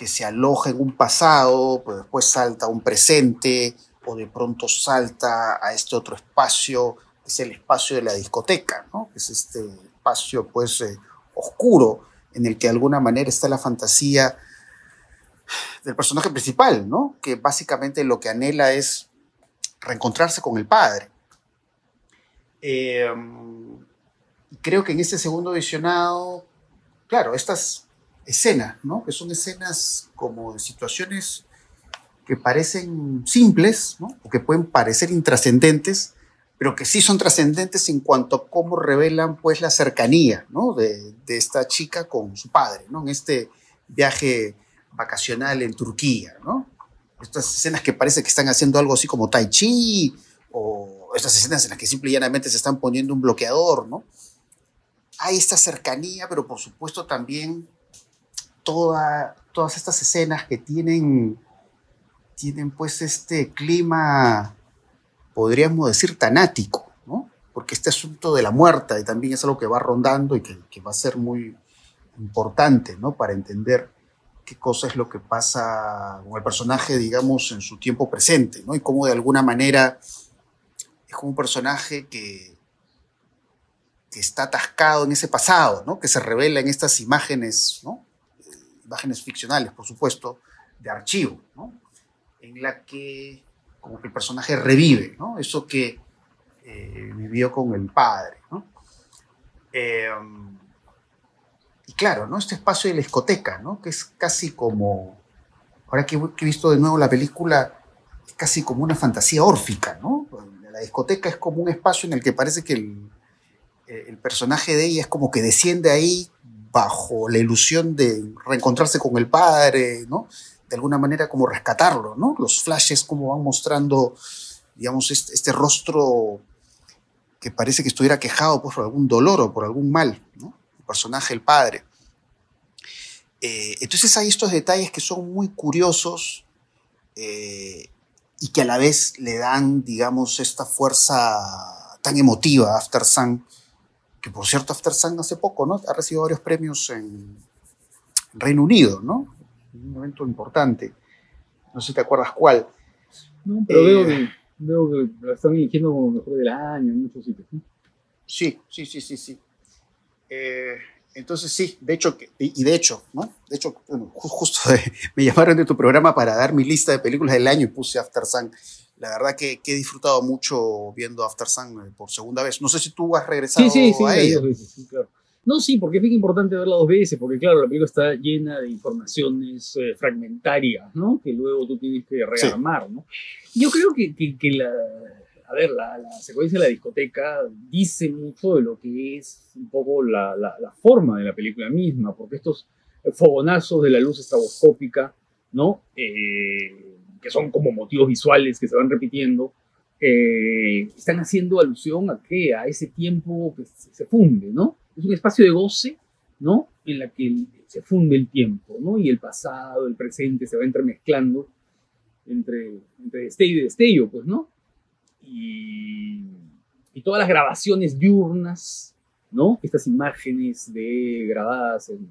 que se aloja en un pasado, pues después salta a un presente, o de pronto salta a este otro espacio, que es el espacio de la discoteca, ¿no? que es este espacio pues eh, oscuro en el que de alguna manera está la fantasía del personaje principal, ¿no? que básicamente lo que anhela es reencontrarse con el padre. Em, creo que en este segundo visionado, claro, estas escenas, ¿no? que son escenas como de situaciones que parecen simples, ¿no? o que pueden parecer intrascendentes, pero que sí son trascendentes en cuanto a cómo revelan pues, la cercanía ¿no? de, de, esta chica con su padre, ¿no? en este viaje vacacional en Turquía. ¿no? Estas escenas que parece que están haciendo algo así como tai chi, o estas escenas en las que simple y llanamente se están poniendo un bloqueador. ¿no? Hay esta cercanía, pero por supuesto también toda, todas estas escenas que tienen tienen pues este clima, podríamos decir, tanático, ¿no? Porque este asunto de la muerte también es algo que va rondando y que, que va a ser muy importante, ¿no? Para entender qué cosa es lo que pasa con el personaje, digamos, en su tiempo presente, ¿no? Y cómo de alguna manera es como un personaje que, que está atascado en ese pasado, ¿no? Que se revela en estas imágenes, ¿no? Eh, imágenes ficcionales, por supuesto, de archivo, ¿no? en la que como que el personaje revive, ¿no? Eso que eh, vivió con el padre, ¿no? Em, y claro, ¿no? Este espacio de la discoteca, ¿no? Que es casi como, ahora que, he visto de nuevo la película, es casi como una fantasía órfica, ¿no? La discoteca es como un espacio en el que parece que el, eh, el personaje de ella es como que desciende ahí bajo la ilusión de reencontrarse con el padre, de alguna manera como rescatarlo, ¿no? Los flashes como van mostrando, digamos, este, rostro que parece que estuviera quejado por algún dolor o por algún mal. El personaje, el padre. Eh, entonces hay estos detalles que son muy curiosos eh, y que a la vez le dan, digamos, esta fuerza tan emotiva a After Sun, que por cierto After Sun hace poco, ¿no? Ha recibido varios premios en Reino Unido, ¿no? un momento importante. No sé si te acuerdas cuál.
No, pero veo, eh, que, veo que la están eligiendo como mejor del año en muchos sitios.
Sí, sí, sí, sí, sí. Eh, entonces sí, de hecho, y de hecho, ¿no? De hecho, justo me llamaron de tu programa para dar mi lista de películas del año y puse After Sun. La verdad que, he disfrutado mucho viendo After Sun por segunda vez. No sé si tú has regresado
sí, sí,
a ella.
Sí, sí, claro. No, sí, porque es bien importante verla dos veces, porque claro, la película está llena de informaciones eh, fragmentarias, ¿no? Que luego tú tienes que rearmar, ¿no? Yo creo que, que, la, a ver, la, la, secuencia de la discoteca dice mucho de lo que es un poco la, la, forma de la película misma, porque estos fogonazos de la luz estroboscópica, ¿no? Eh, que son como motivos visuales que se van repitiendo, eh, están haciendo alusión a qué? A ese tiempo que se funde, ¿no? es un espacio de goce, ¿no? En la que se funde el tiempo, ¿no? Y el pasado, el presente se va entremezclando entre, entre destello y destello, pues, ¿no? Y, y todas las grabaciones diurnas, ¿no? Estas imágenes de grabadas en,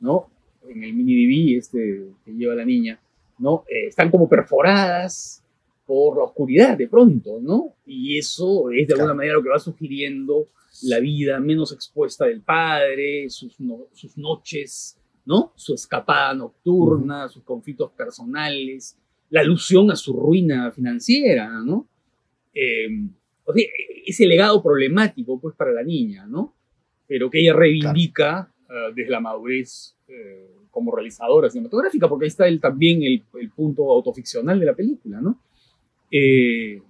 ¿no? En el mini DV este que lleva la niña, ¿no? Eh, están como perforadas por la oscuridad de pronto, ¿no? Y eso es de alguna manera lo que va sugiriendo la vida menos expuesta del padre, sus, sus noches, ¿no? Su escapada nocturna, sus conflictos personales, la alusión a su ruina financiera, ¿no? Eh, o sea, ese legado problemático, pues, para la niña, ¿no? Pero que ella reivindica uh, desde la madurez eh, como realizadora cinematográfica, porque ahí está el, también el, el, punto autoficcional de la película, ¿no? Eh,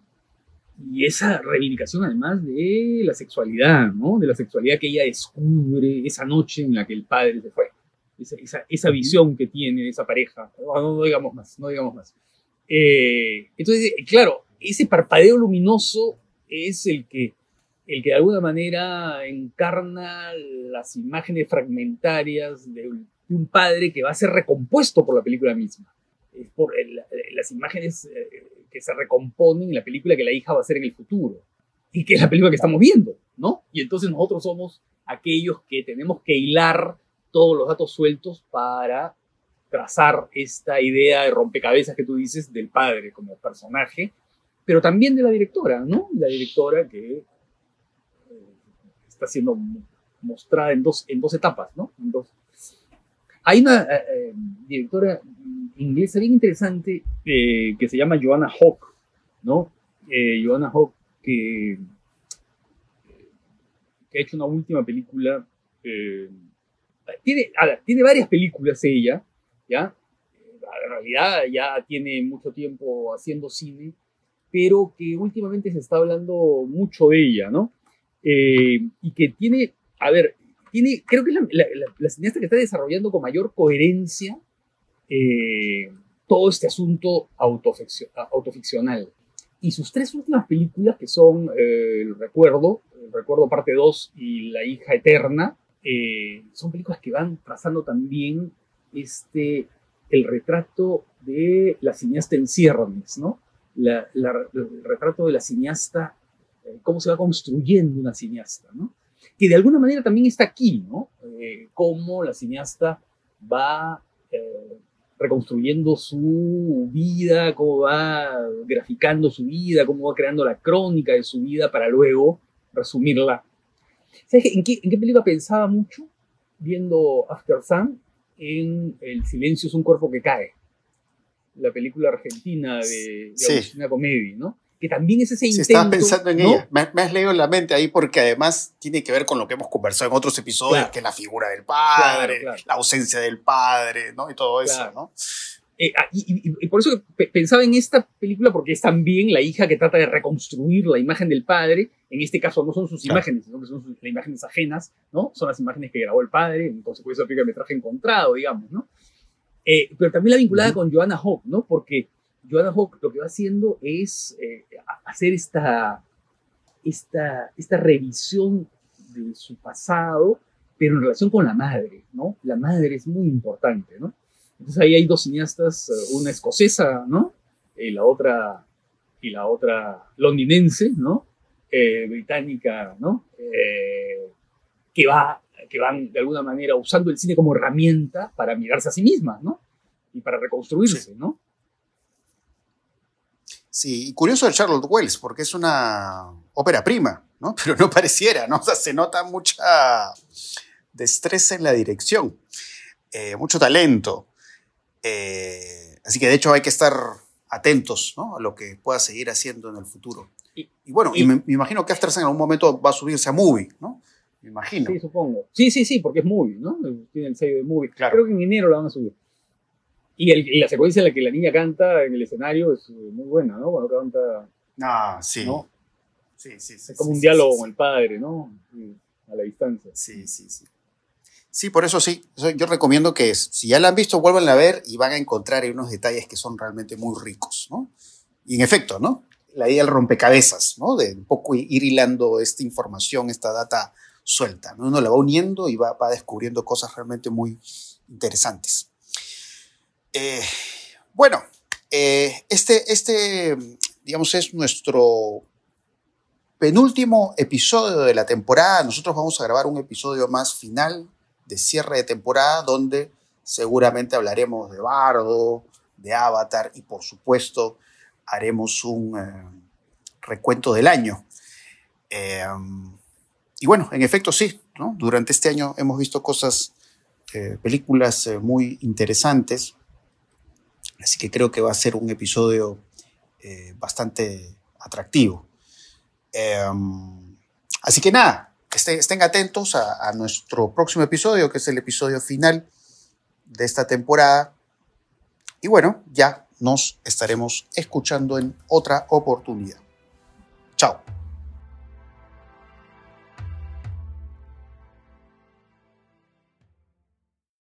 y esa reivindicación además de la sexualidad, ¿no? De la sexualidad que ella descubre esa noche en la que el padre se fue. Esa, esa, esa visión que tiene esa pareja. No, no, digamos más, no digamos más. Eh, entonces, claro, ese parpadeo luminoso es el que, el que de alguna manera encarna las imágenes fragmentarias de, de un padre que va a ser recompuesto por la película misma. Es por el, las imágenes eh, que se recomponen en la película que la hija va a hacer en el futuro y que es la película que estamos viendo, ¿no? Y entonces nosotros somos aquellos que tenemos que hilar todos los datos sueltos para trazar esta idea de rompecabezas que tú dices del padre como personaje, pero también de la directora, ¿no? La directora que eh, está siendo mostrada en dos, en dos etapas, ¿no? En dos. Hay una eh, eh, directora inglesa bien interesante eh, que se llama Joanna Hawke, ¿no? Joanna Hawke que, ha hecho una última película. Tiene, tiene varias películas ella, ¿ya? En realidad ya tiene mucho tiempo haciendo cine, pero que últimamente se está hablando mucho de ella, ¿no? Y que tiene, a ver, tiene, creo que es la, cineasta que está desarrollando con mayor coherencia eh, todo este asunto autoficcional. Y sus tres últimas películas, que son eh, El Recuerdo, El Recuerdo parte 2 y La hija eterna, eh, son películas que van trazando también este, el retrato de la cineasta en ciernes, ¿no? El retrato de la cineasta, eh, cómo se va construyendo una cineasta, ¿no? Que de alguna manera también está aquí, ¿no? Eh, cómo la cineasta va eh, reconstruyendo su vida, cómo va graficando su vida, cómo va creando la crónica de su vida para luego resumirla. ¿Sabes en qué, en qué película pensaba mucho viendo After Sun? En El silencio es un cuerpo que cae, la película argentina de, de
Sí.
Agustina Comedi, ¿no? Que también es ese intento.
estaba pensando en
¿no?
ella. Me, me has leído en la mente ahí porque además tiene que ver con lo que hemos conversado en otros episodios,
Claro.
que es la figura del padre,
Claro, claro.
la ausencia del padre, ¿no? Y todo eso. ¿no?
Eh, ah, y, y- y por eso pensaba en esta película, porque es también la hija que trata de reconstruir la imagen del padre. En este caso no son sus imágenes, sino que son sus, las imágenes ajenas, ¿no? Son las imágenes que grabó el padre, en consecuencia aplica el metraje encontrado, digamos, ¿no? Eh, pero también la vinculada
Ujú.
con Joanna Hawke, ¿no? Porque Joanna Hawke lo que va haciendo es eh, hacer esta, esta, esta revisión de su pasado, pero en relación con la madre, ¿no? La madre es muy importante, ¿no? Entonces ahí hay dos cineastas, eh, una escocesa, ¿no? Y la otra, y la otra londinense, ¿no? Eh, británica, ¿no? Eh, que, va, que van de alguna manera usando el cine como herramienta para mirarse a sí mismas, ¿no? Y para reconstruirse, ¿no?
Sí, y curioso de Charlotte Wells, porque es una ópera prima, ¿no? Pero no pareciera, ¿no? O sea, se nota mucha destreza en la dirección, eh, mucho talento. Eh, así que de hecho hay que estar atentos, ¿no? A lo que pueda seguir haciendo en el futuro.
Y-
Y, bueno, y,
y-
me, me imagino que After Sun en algún momento va a subirse a movie, ¿no? Me imagino.
Sí, supongo. Sí, sí, sí, porque es movie, ¿no? Tiene el sello de movie.
Claro.
Creo que en enero la van a subir. Y, el- y la secuencia en la que la niña canta en el escenario es eh, muy buena, ¿no? Cuando canta,
Ah, sí.
¿no?
Sí, sí, sí.
Es como
sí,
un diálogo
sí,
con el padre, ¿no? A la distancia.
Sí, sí, sí. Sí, por eso sí. Yo recomiendo que si ya la han visto, vuelvan a ver y van a encontrar unos detalles que son realmente muy ricos, ¿no? Y en efecto, ¿no? La idea del rompecabezas, ¿no? De un poco ir hilando esta información, esta data suelta, ¿no? Uno la va uniendo y va, va descubriendo cosas realmente muy interesantes. Eh, bueno, eh, este, este, digamos, es nuestro penúltimo episodio de la temporada. Nosotros vamos a grabar un episodio más final de cierre de temporada donde seguramente hablaremos de Bardo, de Avatar y por supuesto haremos un eh, recuento del año. Eh, y bueno, en efecto sí, durante este año hemos visto cosas, películas muy interesantes. Así que creo que va a ser un episodio eh, bastante atractivo. Em, así que nada, estén, atentos a, nuestro próximo episodio, que es el episodio final de esta temporada. Y bueno, ya nos estaremos escuchando en otra oportunidad.